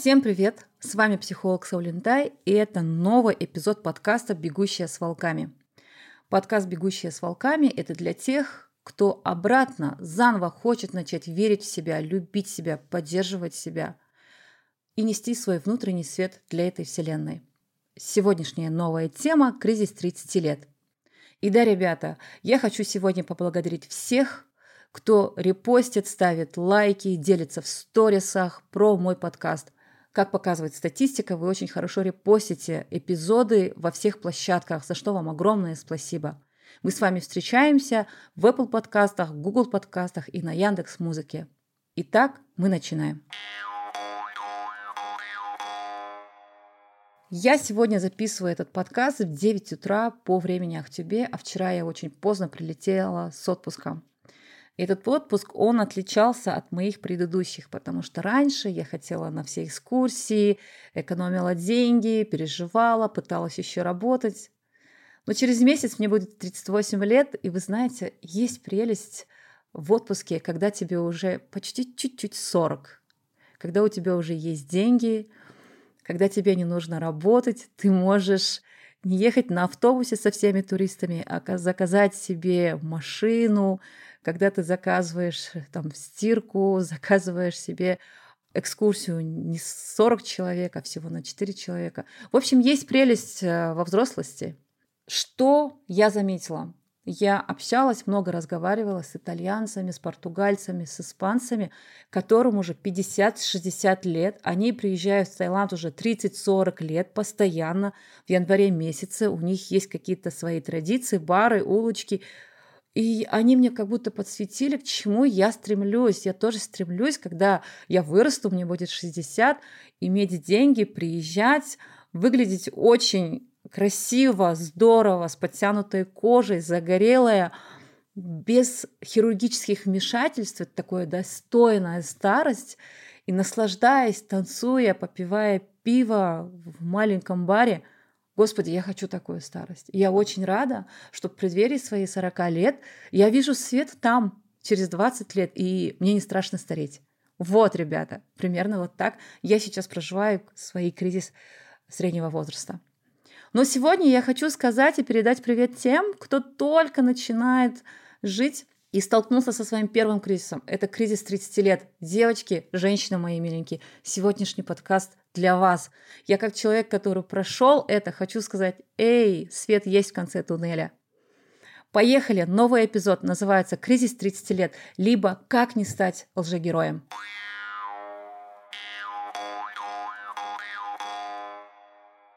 Всем привет! С вами психолог Саулинтай, и это новый эпизод подкаста «Бегущая с волками». Подкаст «Бегущая с волками» – это для тех, кто обратно, заново хочет начать верить в себя, любить себя, поддерживать себя и нести свой внутренний свет для этой вселенной. Сегодняшняя новая тема – кризис 30 лет. И да, ребята, я хочу сегодня поблагодарить всех, кто репостит, ставит лайки, делится в сторисах про мой подкаст. Как показывает статистика, вы очень хорошо репостите эпизоды во всех площадках, за что вам огромное спасибо. Мы с вами встречаемся в Apple подкастах, Google подкастах и на Яндекс Музыке. Итак, мы начинаем. Я сегодня записываю этот подкаст в 9 утра по времени Ахтюбе, а вчера я очень поздно прилетела с отпуска. Этот отпуск, он отличался от моих предыдущих, потому что раньше я хотела на все экскурсии, экономила деньги, переживала, пыталась еще работать. Но через месяц мне будет 38 лет, и вы знаете, есть прелесть в отпуске, когда тебе уже почти чуть-чуть 40, когда у тебя уже есть деньги, когда тебе не нужно работать, ты можешь не ехать на автобусе со всеми туристами, а заказать себе машину, когда ты заказываешь э, там стирку, заказываешь себе экскурсию не 40 человек, а всего на 4 человека. В общем, есть прелесть э, во взрослости. Что я заметила? Я общалась, много разговаривала с итальянцами, с португальцами, с испанцами, которым уже 50-60 лет. Они приезжают в Таиланд уже 30-40 лет постоянно. В январе месяце у них есть какие-то свои традиции, бары, улочки – и они мне как будто подсветили, к чему я стремлюсь. Я тоже стремлюсь, когда я вырасту, мне будет 60, иметь деньги, приезжать, выглядеть очень красиво, здорово, с подтянутой кожей, загорелая, без хирургических вмешательств, это такое достойная старость, и наслаждаясь, танцуя, попивая пиво в маленьком баре – Господи, я хочу такую старость. я очень рада, что в преддверии своей 40 лет я вижу свет там, через 20 лет, и мне не страшно стареть. Вот, ребята, примерно вот так я сейчас проживаю свой кризис среднего возраста. Но сегодня я хочу сказать и передать привет тем, кто только начинает жить и столкнулся со своим первым кризисом. Это кризис 30 лет. Девочки, женщины мои миленькие, сегодняшний подкаст для вас. Я как человек, который прошел это, хочу сказать, эй, свет есть в конце туннеля. Поехали, новый эпизод называется «Кризис 30 лет», либо «Как не стать лжегероем».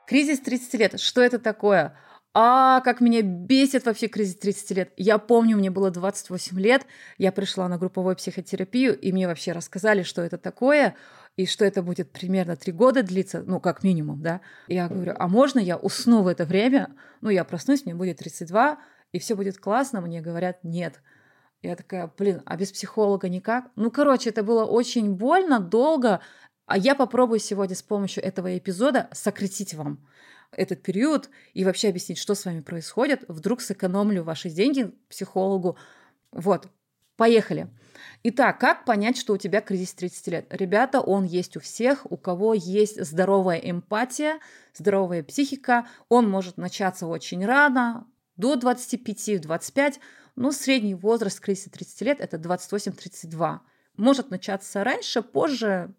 Кризис 30 лет. Что это такое? А, как меня бесит вообще кризис 30 лет. Я помню, мне было 28 лет, я пришла на групповую психотерапию, и мне вообще рассказали, что это такое, и что это будет примерно три года длиться, ну, как минимум, да. Я говорю, а можно я усну в это время? Ну, я проснусь, мне будет 32, и все будет классно. Мне говорят, нет. Я такая, блин, а без психолога никак? Ну, короче, это было очень больно, долго, а я попробую сегодня с помощью этого эпизода сократить вам этот период и вообще объяснить, что с вами происходит. Вдруг сэкономлю ваши деньги психологу. Вот, поехали. Итак, как понять, что у тебя кризис 30 лет? Ребята, он есть у всех, у кого есть здоровая эмпатия, здоровая психика. Он может начаться очень рано, до 25-25, но средний возраст кризиса 30 лет – это 28-32. Может начаться раньше, позже,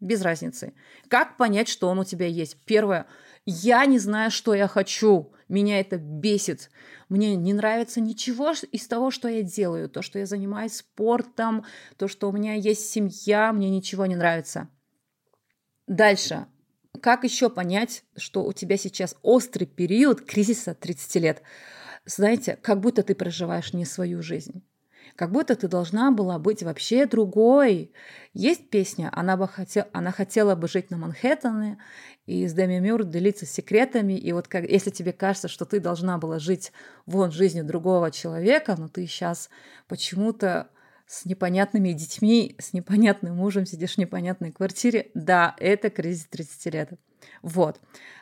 без разницы. Как понять, что он у тебя есть? Первое – я не знаю, что я хочу. Меня это бесит. Мне не нравится ничего из того, что я делаю. То, что я занимаюсь спортом, то, что у меня есть семья, мне ничего не нравится. Дальше. Как еще понять, что у тебя сейчас острый период кризиса 30 лет? Знаете, как будто ты проживаешь не свою жизнь как будто ты должна была быть вообще другой. Есть песня, она, бы хотел, она хотела бы жить на Манхэттене, и с Деми Мюр делиться секретами, и вот как, если тебе кажется, что ты должна была жить вон жизнью другого человека, но ты сейчас почему-то с непонятными детьми, с непонятным мужем сидишь в непонятной квартире, да, это кризис 30 лет. Вот.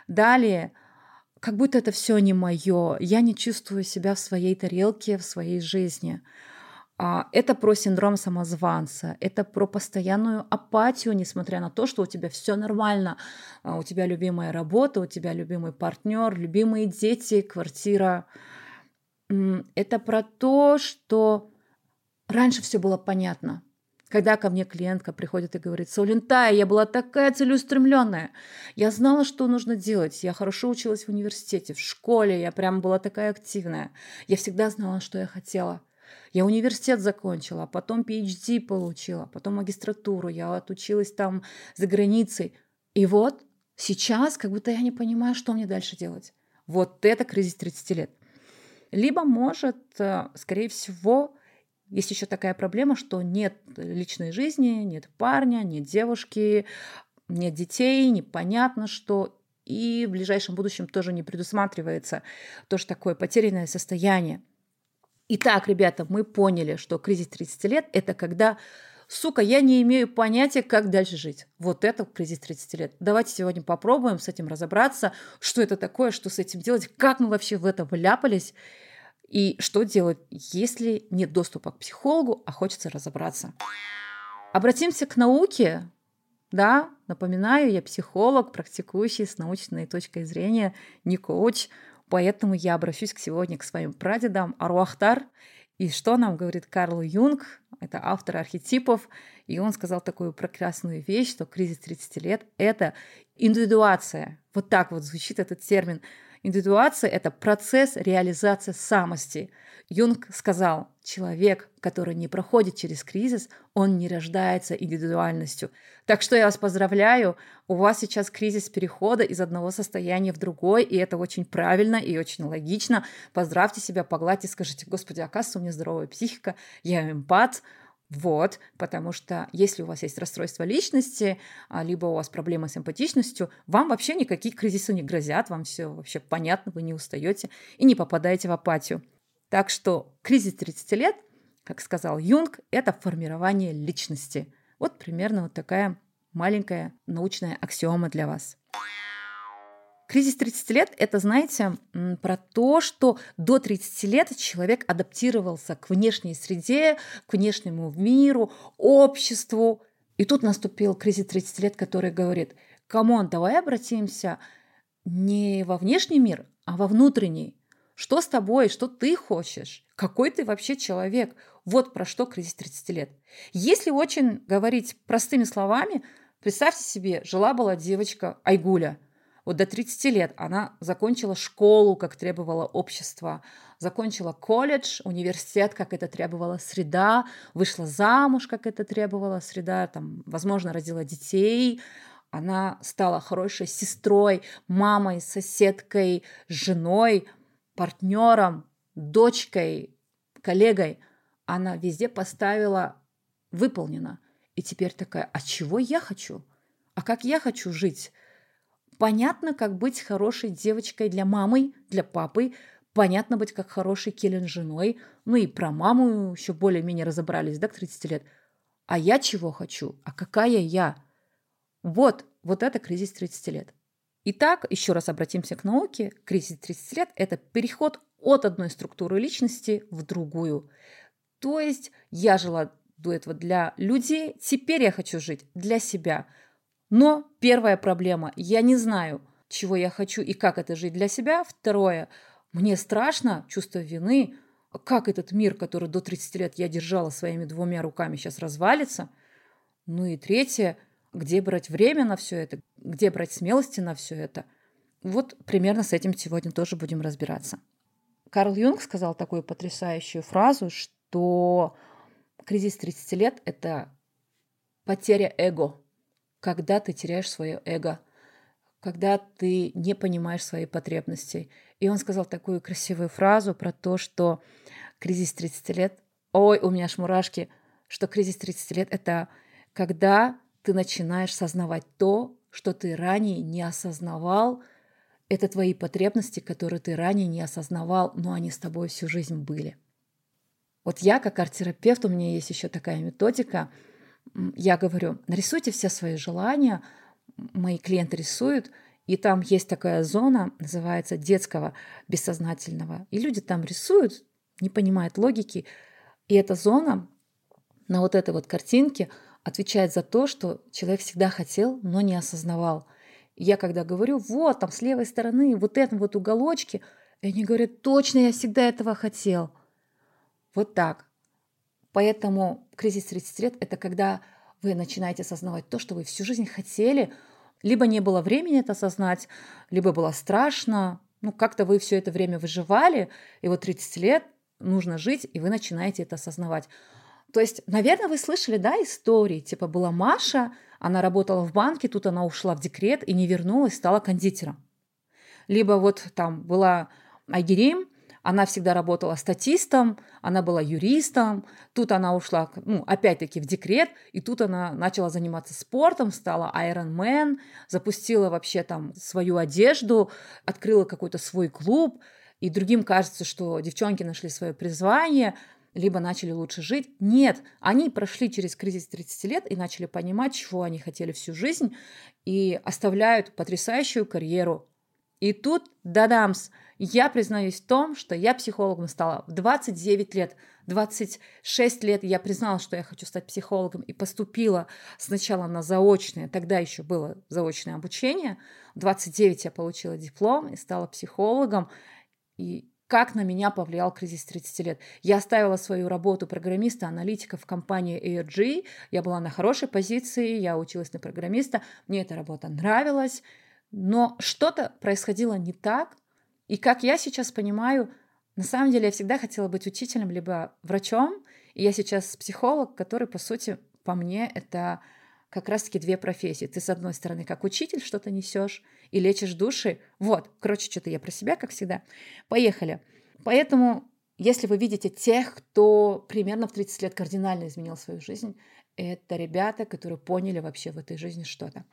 Далее, как будто это все не мое, я не чувствую себя в своей тарелке, в своей жизни. А, это про синдром самозванца, это про постоянную апатию, несмотря на то, что у тебя все нормально, а, у тебя любимая работа, у тебя любимый партнер, любимые дети, квартира. Это про то, что раньше все было понятно. Когда ко мне клиентка приходит и говорит, Саулентая, я была такая целеустремленная, я знала, что нужно делать, я хорошо училась в университете, в школе, я прям была такая активная, я всегда знала, что я хотела. Я университет закончила, а потом PhD получила, потом магистратуру, я отучилась там за границей. И вот сейчас как будто я не понимаю, что мне дальше делать. Вот это кризис 30 лет. Либо может, э, скорее всего, есть еще такая проблема, что нет личной жизни, нет парня, нет девушки, нет детей, непонятно что, и в ближайшем будущем тоже не предусматривается тоже такое потерянное состояние. Итак, ребята, мы поняли, что кризис 30 лет – это когда сука, я не имею понятия, как дальше жить. Вот это кризис 30 лет. Давайте сегодня попробуем с этим разобраться, что это такое, что с этим делать, как мы вообще в это вляпались, и что делать, если нет доступа к психологу, а хочется разобраться. Обратимся к науке. Да, напоминаю, я психолог, практикующий с научной точкой зрения, не коуч, поэтому я обращусь к сегодня к своим прадедам Аруахтар. И что нам говорит Карл Юнг, это автор архетипов, и он сказал такую прекрасную вещь, что кризис 30 лет – это индивидуация. Вот так вот звучит этот термин – Индивидуация – это процесс реализации самости. Юнг сказал, человек, который не проходит через кризис, он не рождается индивидуальностью. Так что я вас поздравляю, у вас сейчас кризис перехода из одного состояния в другое, и это очень правильно и очень логично. Поздравьте себя, погладьте, скажите, господи, оказывается, у меня здоровая психика, я эмпат, вот, потому что если у вас есть расстройство личности, а, либо у вас проблемы с эмпатичностью, вам вообще никакие кризисы не грозят, вам все вообще понятно, вы не устаете и не попадаете в апатию. Так что кризис 30 лет, как сказал Юнг, это формирование личности. Вот примерно вот такая маленькая научная аксиома для вас. Кризис 30 лет – это, знаете, про то, что до 30 лет человек адаптировался к внешней среде, к внешнему миру, обществу. И тут наступил кризис 30 лет, который говорит, come on, давай обратимся не во внешний мир, а во внутренний. Что с тобой, что ты хочешь? Какой ты вообще человек? Вот про что кризис 30 лет. Если очень говорить простыми словами, представьте себе, жила-была девочка Айгуля – вот до 30 лет она закончила школу, как требовало общество, закончила колледж, университет, как это требовала среда, вышла замуж, как это требовала среда, там, возможно, родила детей, она стала хорошей сестрой, мамой, соседкой, женой, партнером, дочкой, коллегой. Она везде поставила выполнено. И теперь такая, а чего я хочу? А как я хочу жить? Понятно, как быть хорошей девочкой для мамы, для папы. Понятно быть как хорошей келен женой. Ну и про маму еще более-менее разобрались, да, к 30 лет. А я чего хочу? А какая я? Вот, вот это кризис 30 лет. Итак, еще раз обратимся к науке. Кризис 30 лет – это переход от одной структуры личности в другую. То есть я жила до этого для людей, теперь я хочу жить для себя – но первая проблема – я не знаю, чего я хочу и как это жить для себя. Второе – мне страшно, чувство вины, как этот мир, который до 30 лет я держала своими двумя руками, сейчас развалится. Ну и третье – где брать время на все это, где брать смелости на все это. Вот примерно с этим сегодня тоже будем разбираться. Карл Юнг сказал такую потрясающую фразу, что кризис 30 лет – это потеря эго – когда ты теряешь свое эго, когда ты не понимаешь свои потребности. И он сказал такую красивую фразу про то, что кризис 30 лет, ой, у меня аж мурашки, что кризис 30 лет – это когда ты начинаешь сознавать то, что ты ранее не осознавал, это твои потребности, которые ты ранее не осознавал, но они с тобой всю жизнь были. Вот я, как арт-терапевт, у меня есть еще такая методика – я говорю, нарисуйте все свои желания, мои клиенты рисуют, и там есть такая зона, называется детского бессознательного. И люди там рисуют, не понимают логики, И эта зона на вот этой вот картинке отвечает за то, что человек всегда хотел, но не осознавал. я когда говорю, вот там с левой стороны, вот этом вот уголочке, и они говорят, точно, я всегда этого хотел. Вот так. Поэтому кризис 30 лет – это когда вы начинаете осознавать то, что вы всю жизнь хотели, либо не было времени это осознать, либо было страшно, ну, как-то вы все это время выживали, и вот 30 лет нужно жить, и вы начинаете это осознавать. То есть, наверное, вы слышали, да, истории, типа была Маша, она работала в банке, тут она ушла в декрет и не вернулась, стала кондитером. Либо вот там была Айгерим, она всегда работала статистом, она была юристом, тут она ушла, ну, опять-таки, в декрет, и тут она начала заниматься спортом, стала Iron Man, запустила вообще там свою одежду, открыла какой-то свой клуб, и другим кажется, что девчонки нашли свое призвание, либо начали лучше жить. Нет, они прошли через кризис 30 лет и начали понимать, чего они хотели всю жизнь, и оставляют потрясающую карьеру. И тут, да-дамс, я признаюсь в том, что я психологом стала в 29 лет. 26 лет я признала, что я хочу стать психологом и поступила сначала на заочное, тогда еще было заочное обучение. В 29 я получила диплом и стала психологом. И как на меня повлиял кризис 30 лет. Я оставила свою работу программиста, аналитика в компании ARG. Я была на хорошей позиции, я училась на программиста. Мне эта работа нравилась. Но что-то происходило не так, и как я сейчас понимаю, на самом деле я всегда хотела быть учителем, либо врачом, и я сейчас психолог, который, по сути, по мне, это как раз-таки две профессии. Ты, с одной стороны, как учитель что-то несешь и лечишь души. Вот, короче, что-то я про себя, как всегда. Поехали. Поэтому, если вы видите тех, кто примерно в 30 лет кардинально изменил свою жизнь, это ребята, которые поняли вообще в этой жизни что-то.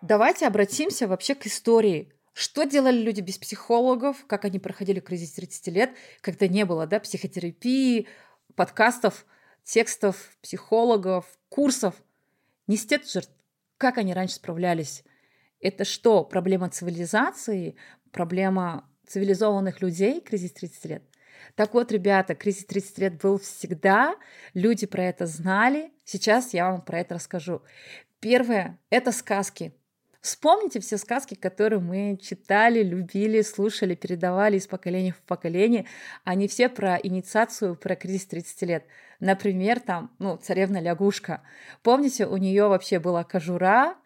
Давайте обратимся вообще к истории. Что делали люди без психологов, как они проходили кризис 30 лет, когда не было да, психотерапии, подкастов, текстов, психологов, курсов. Не жертв. Как они раньше справлялись? Это что, проблема цивилизации, проблема цивилизованных людей, кризис 30 лет? Так вот, ребята, кризис 30 лет был всегда, люди про это знали. Сейчас я вам про это расскажу. Первое – это сказки. Вспомните все сказки, которые мы читали, любили, слушали, передавали из поколения в поколение. Они все про инициацию, про кризис 30 лет. Например, там, ну, царевна-лягушка. Помните, у нее вообще была кожура,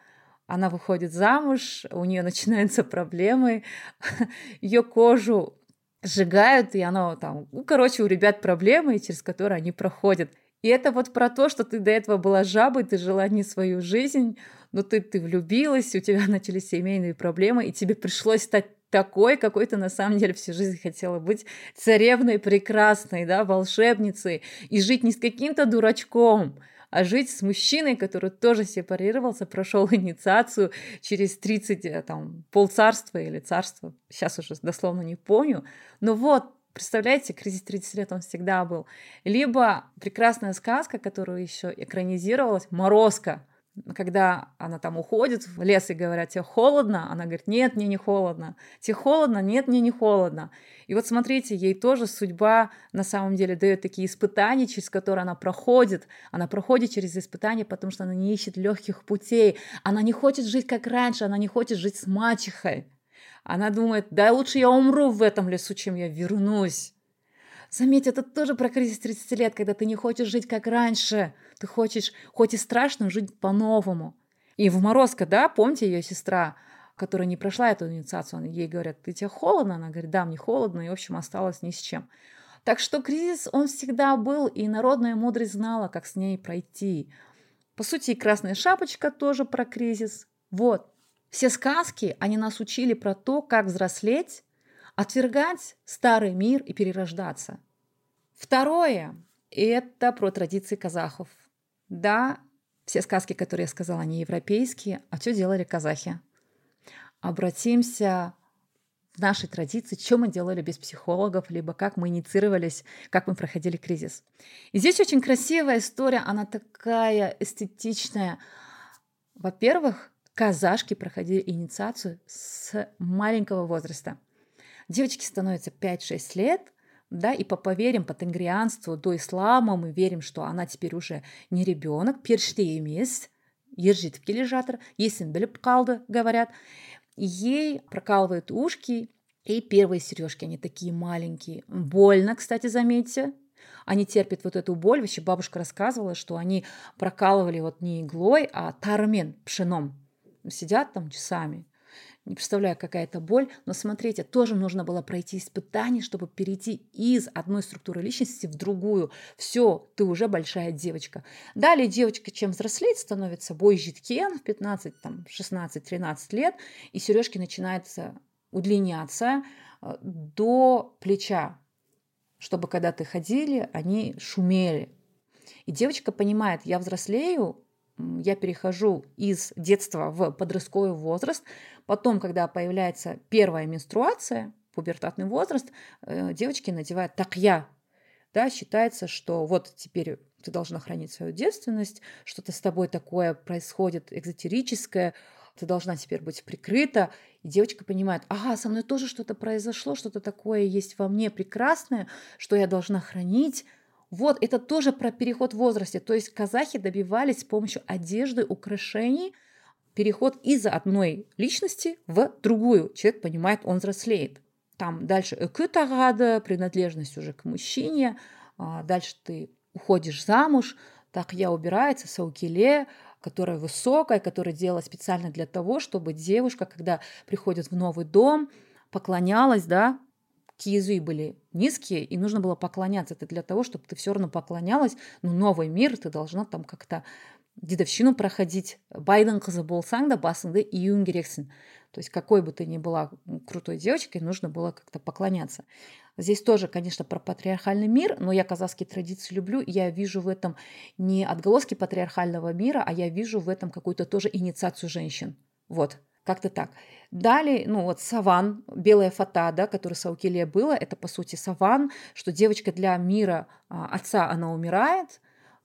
она выходит замуж, у нее начинаются проблемы, ее кожу сжигают, и она там, ну, короче, у ребят проблемы, через которые они проходят. И это вот про то, что ты до этого была жабой, ты жила не свою жизнь, но ты, ты влюбилась, у тебя начались семейные проблемы, и тебе пришлось стать такой, какой ты на самом деле всю жизнь хотела быть царевной, прекрасной, да, волшебницей, и жить не с каким-то дурачком, а жить с мужчиной, который тоже сепарировался, прошел инициацию через 30, э, там, полцарства или царства, сейчас уже дословно не помню, но вот, Представляете, кризис 30 лет он всегда был. Либо прекрасная сказка, которую еще экранизировалась, Морозко, когда она там уходит в лес и говорят, тебе холодно, она говорит, нет, мне не холодно. Тебе холодно? Нет, мне не холодно. И вот смотрите, ей тоже судьба на самом деле дает такие испытания, через которые она проходит. Она проходит через испытания, потому что она не ищет легких путей. Она не хочет жить как раньше, она не хочет жить с мачехой. Она думает, да лучше я умру в этом лесу, чем я вернусь. Заметь, это тоже про кризис 30 лет, когда ты не хочешь жить как раньше. Ты хочешь, хоть и страшно, жить по-новому. И в Морозко, да, помните ее сестра, которая не прошла эту инициацию, ей говорят, ты тебе холодно? Она говорит, да, мне холодно, и, в общем, осталось ни с чем. Так что кризис, он всегда был, и народная мудрость знала, как с ней пройти. По сути, и «Красная шапочка» тоже про кризис. Вот. Все сказки, они нас учили про то, как взрослеть, отвергать старый мир и перерождаться. Второе – это про традиции казахов. Да, все сказки, которые я сказала, они европейские, а что делали казахи? Обратимся в нашей традиции, что мы делали без психологов, либо как мы инициировались, как мы проходили кризис. И здесь очень красивая история, она такая эстетичная. Во-первых, казашки проходили инициацию с маленького возраста – Девочки становятся 5-6 лет, да, и по поверим, по тенгрианству, до ислама мы верим, что она теперь уже не ребенок, перште емес, ержит в келе есін біліп қалды, говорят. Ей прокалывают ушки, и первые сережки, они такие маленькие. Больно, кстати, заметьте. Они терпят вот эту боль. Вообще бабушка рассказывала, что они прокалывали вот не иглой, а тармен, пшеном. Сидят там часами не представляю, какая это боль, но смотрите, тоже нужно было пройти испытание, чтобы перейти из одной структуры личности в другую. Все, ты уже большая девочка. Далее девочка, чем взрослеет, становится бой житкен в 15, там, 16, 13 лет, и сережки начинаются удлиняться э, до плеча, чтобы когда ты ходили, они шумели. И девочка понимает, я взрослею, я перехожу из детства в подростковый возраст. Потом, когда появляется первая менструация, пубертатный возраст, э, девочки надевают такья. Да, считается, что вот теперь ты должна хранить свою девственность, что-то с тобой такое происходит экзотерическое, ты должна теперь быть прикрыта. И девочка понимает, ага, со мной тоже что-то произошло, что-то такое есть во мне прекрасное, что я должна хранить. Вот, это тоже про переход в возрасте. То есть казахи добивались с помощью одежды, украшений переход из одной личности в другую. Человек понимает, он взрослеет. Там дальше экы тагады, принадлежность уже к мужчине. А дальше ты уходишь замуж, так я убирается, саукиле, которая высокая, которая делала специально для того, чтобы девушка, когда приходит в новый дом, поклонялась, да, киезы были низкие, и нужно было поклоняться. Это для того, чтобы ты все равно поклонялась. Ну, новый мир, ты должна там как-то дедовщину проходить. Байден қызы болсаң да басыңды. То есть какой бы ты ни была крутой девочкой, нужно было как-то поклоняться. Здесь тоже, конечно, про патриархальный мир, но я казахские традиции люблю, и я вижу в этом не отголоски патриархального мира, а я вижу в этом какую-то тоже инициацию женщин. Вот. Как-то так. Далее, ну вот саван, белая фата, да, который Саукелия было, это по сути саван, что девочка для мира а, отца, она умирает,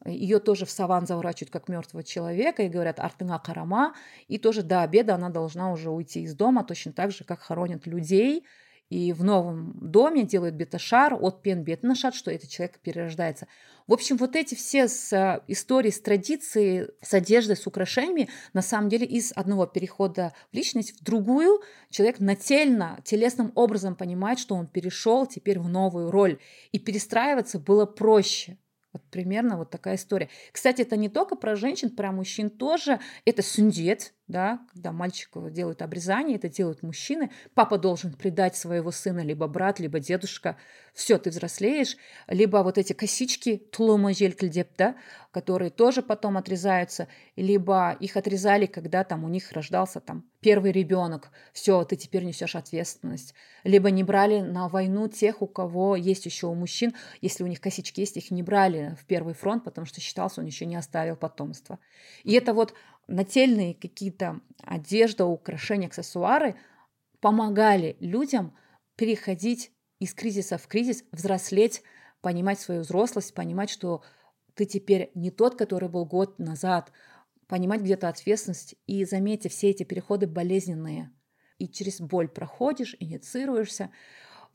ее тоже в саван заворачивают как мертвого человека и говорят артынга карама, и тоже до обеда она должна уже уйти из дома, точно так же, как хоронят людей, и в новом доме делают беташар от пен бетнашат, что этот человек перерождается. В общем, вот эти все с, э, истории с традицией, с одеждой, с украшениями, на самом деле из одного перехода в личность в другую человек нательно, телесным образом понимает, что он перешел теперь в новую роль. И перестраиваться было проще. Вот примерно вот такая история. Кстати, это не только про женщин, про мужчин тоже. Это сундет, да, когда мальчику делают обрезание, это делают мужчины. Папа должен предать своего сына, либо брат, либо дедушка. Все, ты взрослеешь. Либо вот эти косички, тулума желькельдеп, да, которые тоже потом отрезаются. Либо их отрезали, когда там у них рождался там первый ребенок. Все, ты теперь несешь ответственность. Либо не брали на войну тех, у кого есть еще у мужчин, если у них косички есть, их не брали в первый фронт, потому что считался, он еще не оставил потомства. И это вот нательные какие-то одежда, украшения, аксессуары помогали людям переходить из кризиса в кризис, взрослеть, понимать свою взрослость, понимать, что ты теперь не тот, который был год назад, понимать где-то ответственность. И заметьте, все эти переходы болезненные. И через боль проходишь, инициируешься.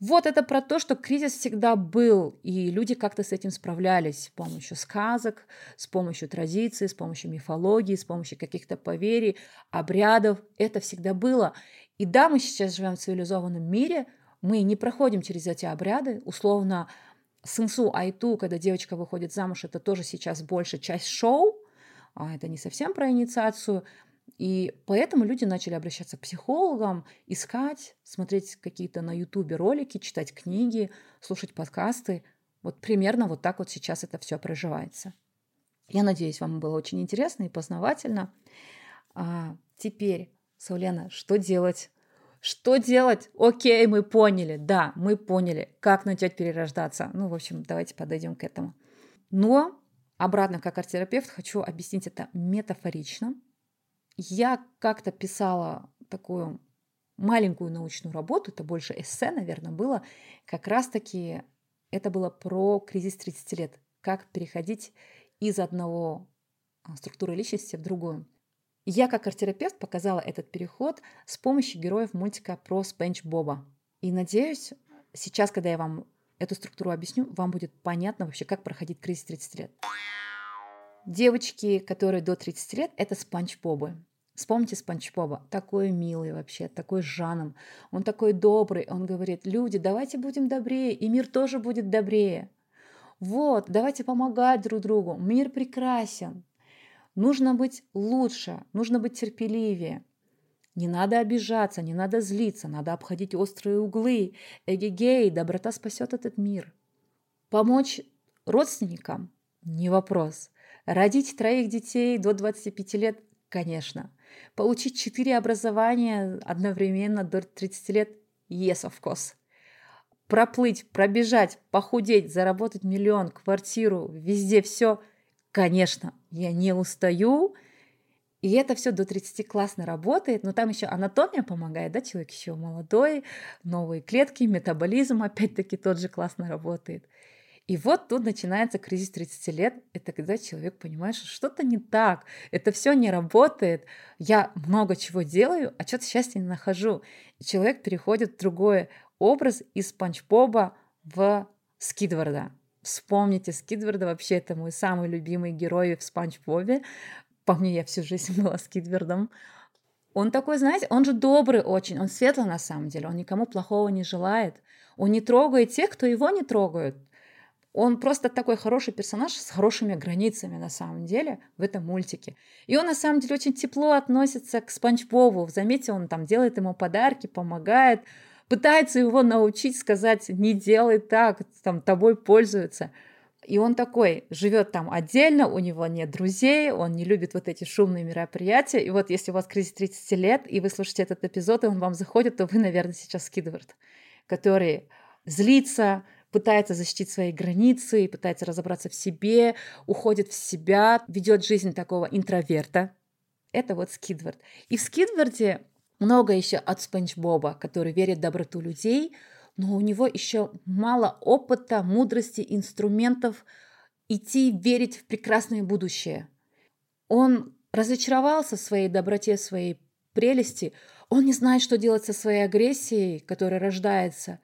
Вот это про то, что кризис всегда был, и люди как-то с этим справлялись с помощью сказок, с помощью традиций, с помощью мифологии, с помощью каких-то поверий, обрядов. Это всегда было. И да, мы сейчас живем в цивилизованном мире, мы не проходим через эти обряды. Условно, сынсу айту, когда девочка выходит замуж, это тоже сейчас больше часть шоу, а это не совсем про инициацию. И поэтому люди начали обращаться к психологам, искать, смотреть какие-то на ютубе ролики, читать книги, слушать подкасты. Вот примерно вот так вот сейчас это все проживается. Я надеюсь, вам было очень интересно и познавательно. А теперь, Саулена, что делать? Что делать? Окей, мы поняли. Да, мы поняли, как начать перерождаться. Ну, в общем, давайте подойдем к этому. Но обратно, как арт-терапевт, хочу объяснить это метафорично, я как-то писала такую маленькую научную работу, это больше эссе, наверное, было, как раз-таки это было про кризис 30 лет, как переходить из одного а, структуры личности в другую. Я как арт-терапевт показала этот переход с помощью героев мультика про Спенч Боба. И надеюсь, сейчас, когда я вам эту структуру объясню, вам будет понятно вообще, как проходить кризис 30 лет. Девочки, которые до 30 лет, это спанч Бобы. Вспомните Спанч Боба. Такой милый вообще, такой Жаном. Он такой добрый. Он говорит, люди, давайте будем добрее, и мир тоже будет добрее. Вот, давайте помогать друг другу. Мир прекрасен. Нужно быть лучше, нужно быть терпеливее. Не надо обижаться, не надо злиться, надо обходить острые углы. Эгегей, доброта спасет этот мир. Помочь родственникам – не вопрос. Родить троих детей до 25 лет – конечно. Получить четыре образования одновременно до 30 лет – yes, of course. Проплыть, пробежать, похудеть, заработать миллион, квартиру, везде все – конечно. Я не устаю, и это все до 30 классно работает, но там еще анатомия помогает, да, человек еще молодой, новые клетки, метаболизм опять-таки тот же классно работает. И вот тут начинается кризис 30 лет. Это когда человек понимает, что что-то не так, это все не работает, я много чего делаю, а что-то счастья не нахожу. И человек переходит в другой образ из Панч Боба в Скидварда. Вспомните Скидварда, вообще это мой самый любимый герой в Спанч Бобе. По я всю жизнь была Скидвардом. Он такой, знаете, он же добрый очень, он светлый на самом деле, он никому плохого не желает. Он не трогает тех, кто его не трогает. Он просто такой хороший персонаж с хорошими границами на самом деле в этом мультике. И он на самом деле очень тепло относится к Спанч Бобу. Заметьте, он там делает ему подарки, помогает, пытается его научить сказать, не делай так, там тобой пользуются. И он такой, живет там отдельно, у него нет друзей, он не любит вот эти шумные мероприятия. И вот если у вас кризис 30 лет, и вы слушаете этот эпизод, и он вам заходит, то вы, наверное, сейчас Скидвард, который злится, пытается защитить свои границы, пытается разобраться в себе, уходит в себя, ведет жизнь такого интроверта. Это вот Скидвард. И в Скидварде много еще от Спанч Боба, который верит в доброту людей, но у него еще мало опыта, мудрости, инструментов идти верить в прекрасное будущее. Он разочаровался в своей доброте, в своей прелести. Он не знает, что делать со своей агрессией, которая рождается.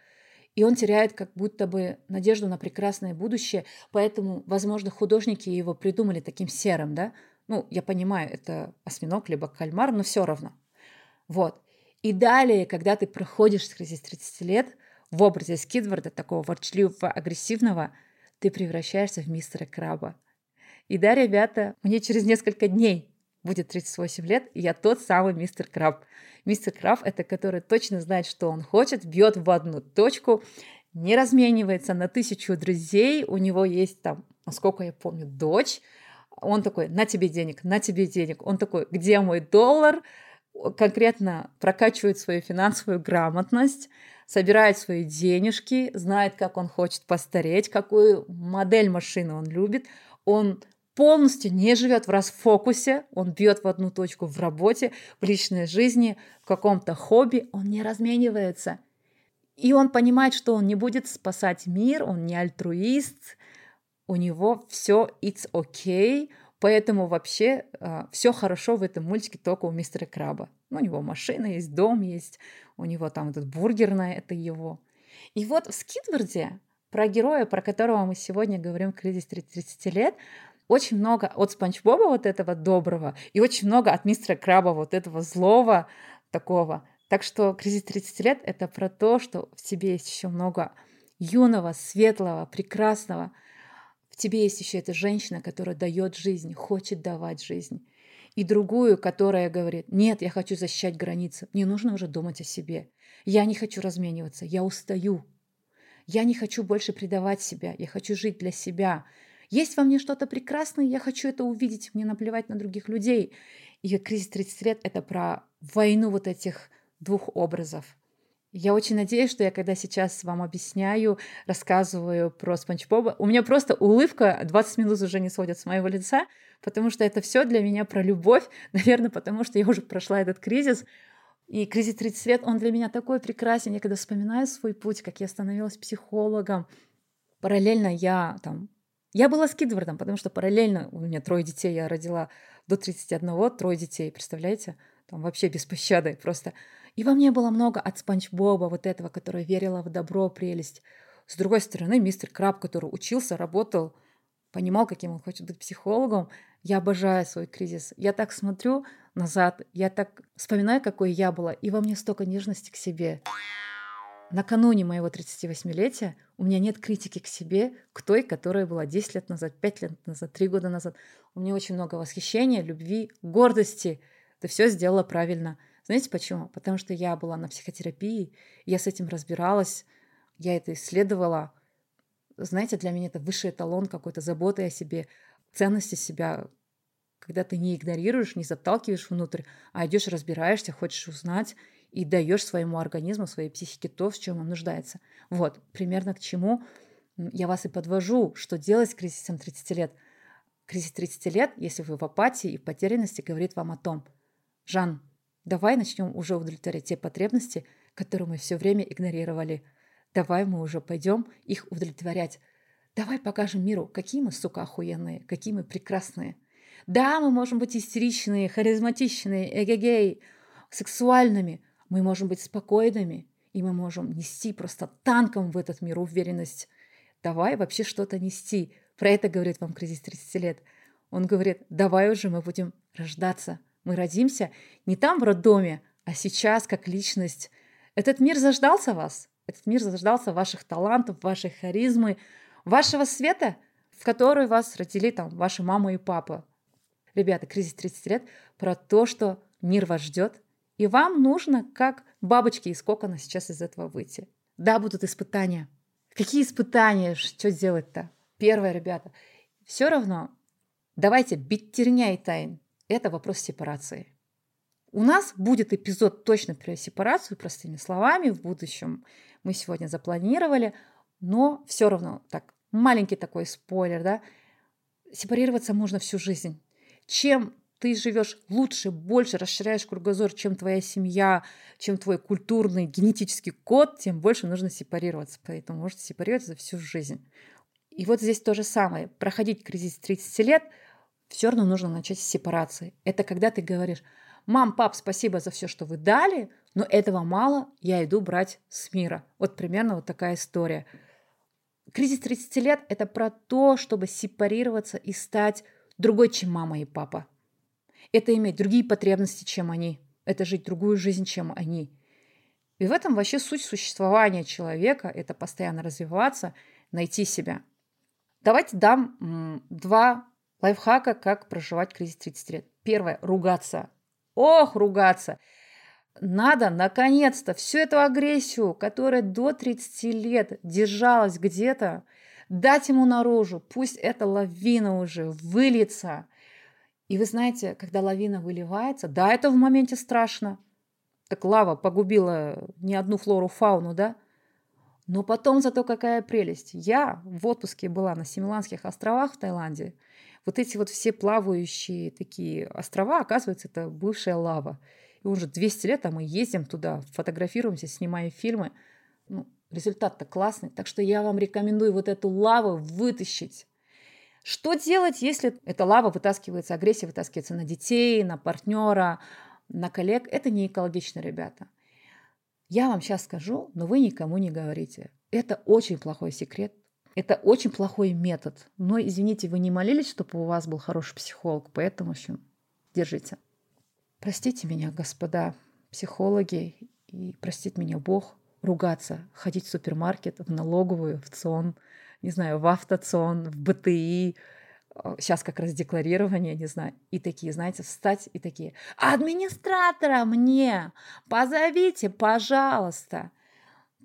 И он теряет как будто бы надежду на прекрасное будущее. Поэтому, возможно, художники его придумали таким серым, да? Ну, я понимаю, это осьминог либо кальмар, но все равно. Вот. И далее, когда ты проходишь кризис 30 лет, в образе Скидварда, такого ворчливого, агрессивного, ты превращаешься в мистера Краба. И да, ребята, мне через несколько дней будет 38 лет, и я тот самый мистер Краб. Мистер Краб — это который точно знает, что он хочет, бьет в одну точку, не разменивается на тысячу друзей, у него есть там, насколько я помню, дочь, он такой, на тебе денег, на тебе денег. Он такой, где мой доллар? Конкретно прокачивает свою финансовую грамотность, собирает свои денежки, знает, как он хочет постареть, какую модель машины он любит. Он полностью не живет в расфокусе, он бьет в одну точку в работе, в личной жизни, в каком-то хобби, он не разменивается. И он понимает, что он не будет спасать мир, он не альтруист, у него все it's okay, поэтому вообще э, а, все хорошо в этом мультике только у мистера Краба. Ну, у него машина есть, дом есть, у него там этот бургерная, это его. И вот в Скидварде про героя, про которого мы сегодня говорим в кризис 30 лет, очень много от Спанч Боба вот этого доброго и очень много от мистера Краба вот этого злого такого. Так что кризис 30 лет — это про то, что в тебе есть еще много юного, светлого, прекрасного. В тебе есть еще эта женщина, которая дает жизнь, хочет давать жизнь и другую, которая говорит, нет, я хочу защищать границы, мне нужно уже думать о себе. Я не хочу размениваться, я устаю. Я не хочу больше предавать себя, я хочу жить для себя. Есть во мне что-то прекрасное, я хочу это увидеть, мне наплевать на других людей. И кризис 30 лет — это про войну вот этих двух образов. Я очень надеюсь, что я когда сейчас вам объясняю, рассказываю про Спанч Боба, у меня просто улыбка 20 минут уже не сводит с моего лица, потому что это все для меня про любовь, наверное, потому что я уже прошла этот кризис, и кризис 30 лет, он для меня такой прекрасен. Я когда вспоминаю свой путь, как я становилась психологом, параллельно я там... Я была скидвардом, потому что параллельно у меня трое детей, я родила до 31, трое детей, представляете? Там вообще без пощады просто. И во мне было много от Спанч Боба, вот этого, которая верила в добро, прелесть. С другой стороны, мистер Краб, который учился, работал, понимал, каким он хочет быть психологом. Я обожаю свой кризис. Я так смотрю назад, я так вспоминаю, какой я была, и во мне столько нежности к себе. Накануне моего 38-летия у меня нет критики к себе, к той, которая была 10 лет назад, 5 лет назад, 3 года назад. У меня очень много восхищения, любви, гордости. Ты все сделала правильно. Знаете почему? Потому что я была на психотерапии, я с этим разбиралась, я это исследовала. Знаете, для меня это высший эталон какой-то заботы о себе, ценности себя, когда ты не игнорируешь, не заталкиваешь внутрь, а идешь, разбираешься, хочешь узнать и даешь своему организму, своей психике то, в чем он нуждается. Вот, примерно к чему я вас и подвожу, что делать с кризисом 30 лет. Кризис 30 лет, если вы в апатии и в потерянности, говорит вам о том, Жан, давай начнем уже удовлетворять те потребности, которые мы все время игнорировали. Давай мы уже пойдем их удовлетворять. Давай покажем миру, какие мы, сука, охуенные, какие мы прекрасные. Да, мы можем быть истеричные, харизматичные, эгегей, сексуальными, мы можем быть спокойными, и мы можем нести просто танком в этот мир уверенность. Давай вообще что-то нести. Про это говорит вам кризис 30 лет. Он говорит, давай уже мы будем рождаться. Мы родимся не там в роддоме, а сейчас как личность. Этот мир заждался вас. Этот мир заждался ваших талантов, вашей харизмы, вашего света, в который вас родили там ваши мама и папа. Ребята, кризис 30 лет про то, что мир вас ждет, и вам нужно, как бабочки из кокона, сейчас из этого выйти. Да, будут испытания. Какие испытания? Что делать-то? Первое, ребята, все равно давайте биттерня и тайн. Это вопрос сепарации. У нас будет эпизод точно про сепарацию, простыми словами, в будущем мы сегодня запланировали, но все равно так, маленький такой спойлер, да, сепарироваться можно всю жизнь. Чем ты живешь лучше, больше, расширяешь кругозор, чем твоя семья, чем твой культурный генетический код, тем больше нужно сепарироваться. Поэтому можете сепарироваться всю жизнь. И вот здесь то же самое. Проходить кризис 30 лет все равно нужно начать с сепарации. Это когда ты говоришь, мам, пап, спасибо за все, что вы дали, но этого мало, я иду брать с мира. Вот примерно вот такая история. Кризис 30 лет – это про то, чтобы сепарироваться и стать другой, чем мама и папа это иметь другие потребности, чем они. Это жить другую жизнь, чем они. И в этом вообще суть существования человека – это постоянно развиваться, найти себя. Давайте дам два лайфхака, как проживать кризис 30 лет. Первое – ругаться. Ох, ругаться! Надо, наконец-то, всю эту агрессию, которая до 30 лет держалась где-то, дать ему наружу. Пусть эта лавина уже выльется – и вы знаете, когда лавина выливается, да, это в моменте страшно. Так лава погубила не одну флору, фауну, да? Но потом зато какая прелесть. Я в отпуске была на Семиланских островах в Таиланде. Вот эти вот все плавающие такие острова, оказывается, это бывшая лава. И уже 200 лет, а мы ездим туда, фотографируемся, снимаем фильмы. Ну, результат-то классный. Так что я вам рекомендую вот эту лаву вытащить что делать, если эта лава вытаскивается, агрессия вытаскивается на детей, на партнера, на коллег? Это не экологично, ребята. Я вам сейчас скажу, но вы никому не говорите. Это очень плохой секрет. Это очень плохой метод. Но, извините, вы не молились, чтобы у вас был хороший психолог, поэтому, в общем, держите. Простите меня, господа психологи, и простит меня Бог, ругаться, ходить в супермаркет, в налоговую, в ЦОН – не знаю, в автоцион, в БТИ, сейчас как раз декларирование, не знаю, и такие, знаете, встать и такие, администратора мне, позовите, пожалуйста.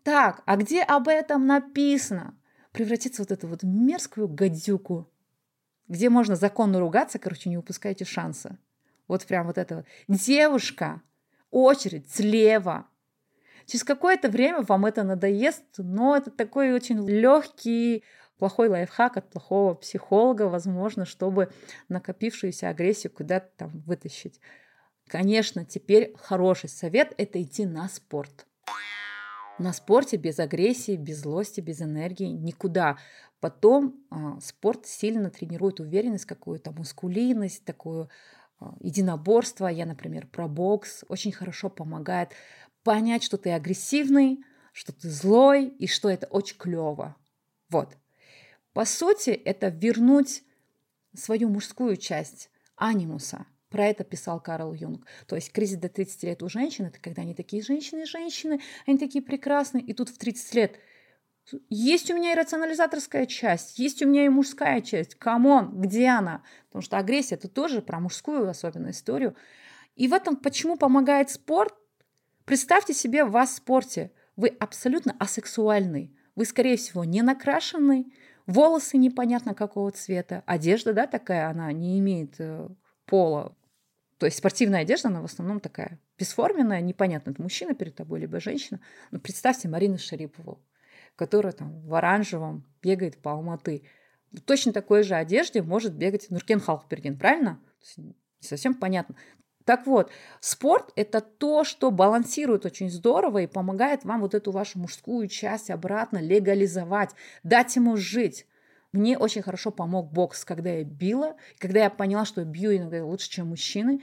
Так, а где об этом написано? Превратиться вот эту вот мерзкую гадюку, где можно законно ругаться, короче, не упускайте шанса. Вот прям вот это вот. Девушка, очередь слева, Через какое-то время вам это надоест, но это такой очень легкий плохой лайфхак от плохого психолога, возможно, чтобы накопившуюся агрессию куда-то там вытащить. Конечно, теперь хороший совет – это идти на спорт. На спорте без агрессии, без злости, без энергии никуда. Потом э, спорт сильно тренирует уверенность, какую-то мускулинность, такую э, единоборство. Я, например, про бокс. Очень хорошо помогает понять, что ты агрессивный, что ты злой и что это очень клево. Вот. По сути, это вернуть свою мужскую часть анимуса. Про это писал Карл Юнг. То есть кризис до 30 лет у женщин, это когда они такие женщины-женщины, они такие прекрасные, и тут в 30 лет есть у меня и рационализаторская часть, есть у меня и мужская часть. Come on, где она? Потому что агрессия – это тоже про мужскую особенную историю. И в этом почему помогает спорт? Представьте себе вас в спорте. Вы абсолютно асексуальный. Вы, скорее всего, не накрашенный, волосы непонятно какого цвета, одежда, да, такая, она не имеет э, пола. То есть спортивная одежда, она в основном такая бесформенная, непонятно, это мужчина перед тобой, либо женщина. Но представьте Марину Шарипову, которая там в оранжевом бегает по Алматы. В точно такой же одежде может бегать Нуркен Халфберген, правильно? Совсем понятно. Так вот, спорт – это то, что балансирует очень здорово и помогает вам вот эту вашу мужскую часть обратно легализовать, дать ему жить. Мне очень хорошо помог бокс, когда я била, когда я поняла, что бью иногда лучше, чем мужчины.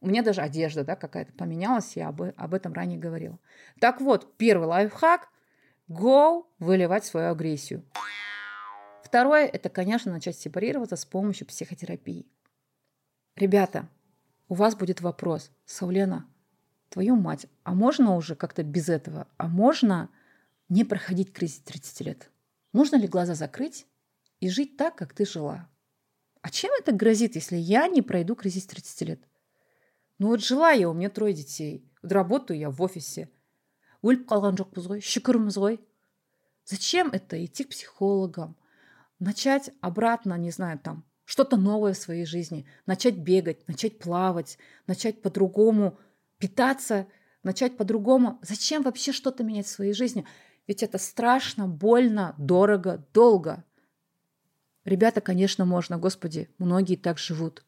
У меня даже одежда да, какая-то поменялась, я об, об этом ранее говорила. Так вот, первый лайфхак – go выливать свою агрессию. Второе – это, конечно, начать сепарироваться с помощью психотерапии. Ребята, у вас будет вопрос, Саулена, твою мать, а можно уже как-то без этого? А можно не проходить кризис 30 лет? Можно ли глаза закрыть и жить так, как ты жила? А чем это грозит, если я не пройду кризис 30 лет? Ну вот жила я, у меня трое детей. Вот работаю я в офисе. өліп қалған жоқпыз ғой шүкірміз ғой зачем это идти к психологам начать обратно не знаю там что-то новое в своей жизни, начать бегать, начать плавать, начать по-другому питаться, начать по-другому. Зачем вообще что-то менять в своей жизни? Ведь это страшно, больно, дорого, долго. Ребята, конечно, можно, Господи, многие так живут.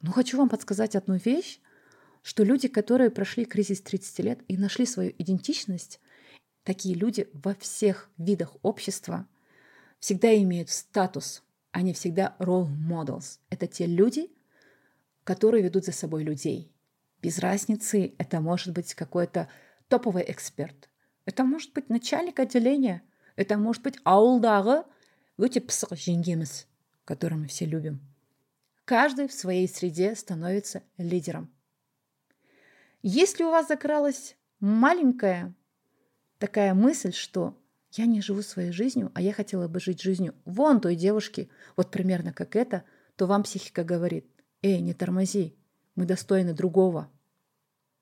Но хочу вам подсказать одну вещь, что люди, которые прошли кризис 30 лет и нашли свою идентичность, такие люди во всех видах общества всегда имеют статус – они всегда role models. Это те люди, которые ведут за собой людей. Без разницы, это может быть какой-то топовый эксперт. Это может быть начальник отделения. Это может быть ауылдағы өте пысық жеңгеміз, которого мы все любим. Каждый в своей среде становится лидером. Если у вас закралась маленькая такая мысль, что я не живу своей жизнью, а я хотела бы жить жизнью вон той девушки, вот примерно как это, то вам психика говорит, эй, не тормози, мы достойны другого.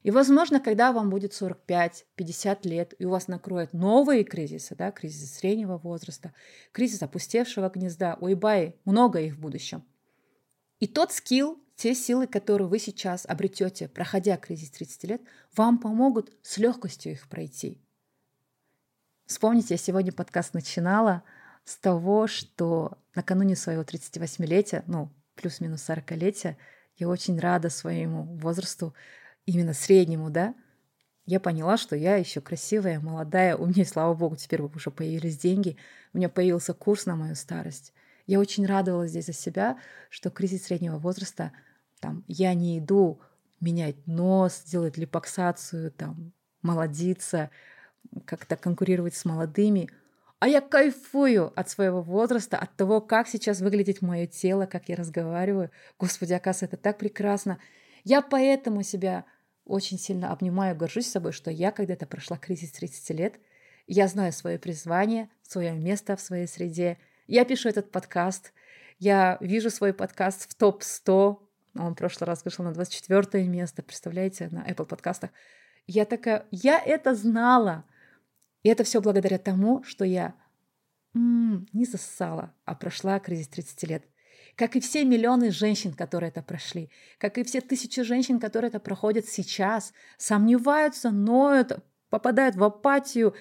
И, возможно, когда вам будет 45-50 лет, и у вас накроют новые кризисы, да, кризис среднего возраста, кризис опустевшего гнезда, ой, бай, много их в будущем. И тот скилл, те силы, которые вы сейчас обретете, проходя кризис 30 лет, вам помогут с легкостью их пройти – Вспомните, я сегодня подкаст начинала с того, что накануне своего 38-летия, ну, плюс-минус 40-летия, я очень рада своему возрасту, именно среднему, да, я поняла, что я еще красивая, молодая. У меня, слава богу, теперь уже появились деньги. У меня появился курс на мою старость. Я очень радовалась здесь за себя, что кризис среднего возраста, там, я не иду менять нос, делать липоксацию, там, молодиться, как-то конкурировать с молодыми. А я кайфую от своего возраста, от того, как сейчас выглядит мое тело, как я разговариваю. Господи, оказывается, это так прекрасно. Я поэтому себя очень сильно обнимаю, горжусь собой, что я когда-то прошла кризис 30 лет. Я знаю свое призвание, свое место в своей среде. Я пишу этот подкаст. Я вижу свой подкаст в топ-100. Он в прошлый раз вышел на 24 место, представляете, на Apple подкастах. Я такая, я это знала. И это все благодаря тому, что я м-м, не зассала, а прошла кризис 30 лет. Как и все миллионы женщин, которые это прошли, как и все тысячи женщин, которые это проходят сейчас, сомневаются, ноют, попадают в апатию,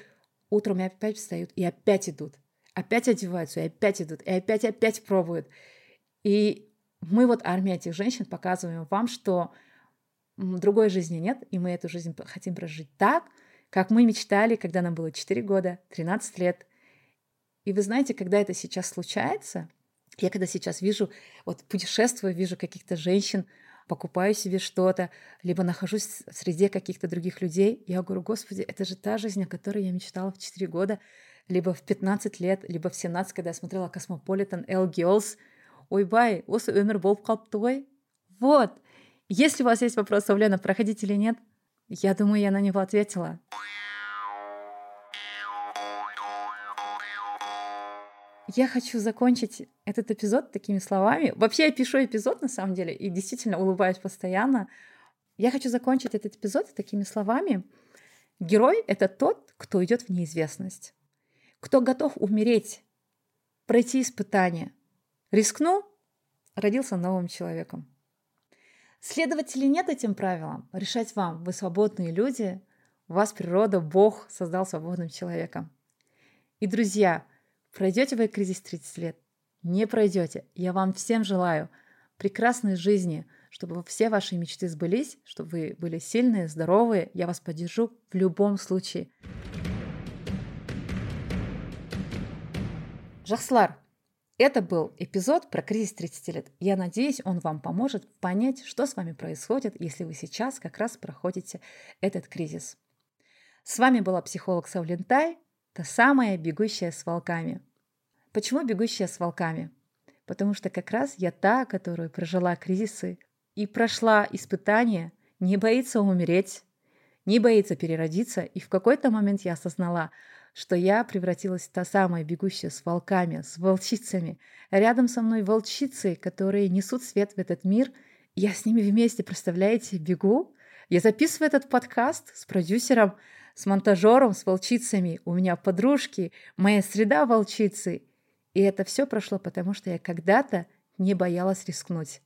утром и опять встают и опять идут. Опять одеваются и опять идут, и опять-опять пробуют. И мы вот армия этих женщин показываем вам, что другой жизни нет, и мы эту жизнь хотим прожить так, как мы мечтали, когда нам было 4 года, 13 лет. И вы знаете, когда это сейчас случается, я когда сейчас вижу, вот путешествую, вижу каких-то женщин, покупаю себе что-то, либо нахожусь в среде каких-то других людей, я говорю, господи, это же та жизнь, о которой я мечтала в 4 года, либо в 15 лет, либо в 17, когда я смотрела Cosmopolitan L Girls. Ойбай, осы өмір болып қалыпты ғой. Вот. Если у вас есть вопрос, Лена, проходить или нет, я думаю, я на него ответила. Я хочу закончить этот эпизод такими словами. Вообще я пишу эпизод на самом деле и действительно улыбаюсь постоянно. Я хочу закончить этот эпизод такими словами. Герой — это тот, кто идет в неизвестность, кто готов умереть, пройти испытание, рискнул, родился новым человеком. Следовать или нет этим правилам, решать вам. Вы свободные люди, вас природа, Бог создал свободным человеком. И, друзья, пройдете вы кризис 30 лет, не пройдете. Я вам всем желаю прекрасной жизни, чтобы все ваши мечты сбылись, чтобы вы были сильные, здоровые. Я вас поддержу в любом случае. Жахслар, это был эпизод про кризис 30 лет. Я надеюсь, он вам поможет понять, что с вами происходит, если вы сейчас как раз проходите этот кризис. С вами была психолог Саулинтай, та самая бегущая с волками. Почему бегущая с волками? Потому что как раз я та, которая прожила кризисы и прошла испытания, не боится умереть, не боится переродиться. И в какой-то момент я осознала, что я превратилась в та самая бегущая с волками, с волчицами. Рядом со мной волчицы, которые несут свет в этот мир. Я с ними вместе, представляете, бегу. Я записываю этот подкаст с продюсером, с монтажером, с волчицами. У меня подружки, моя среда волчицы. И это все прошло потому, что я когда-то не боялась рискнуть.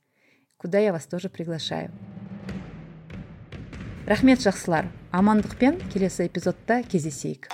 Куда я вас тоже приглашаю. рахмет жақсылар амандықпен келесі эпизодта кездесейік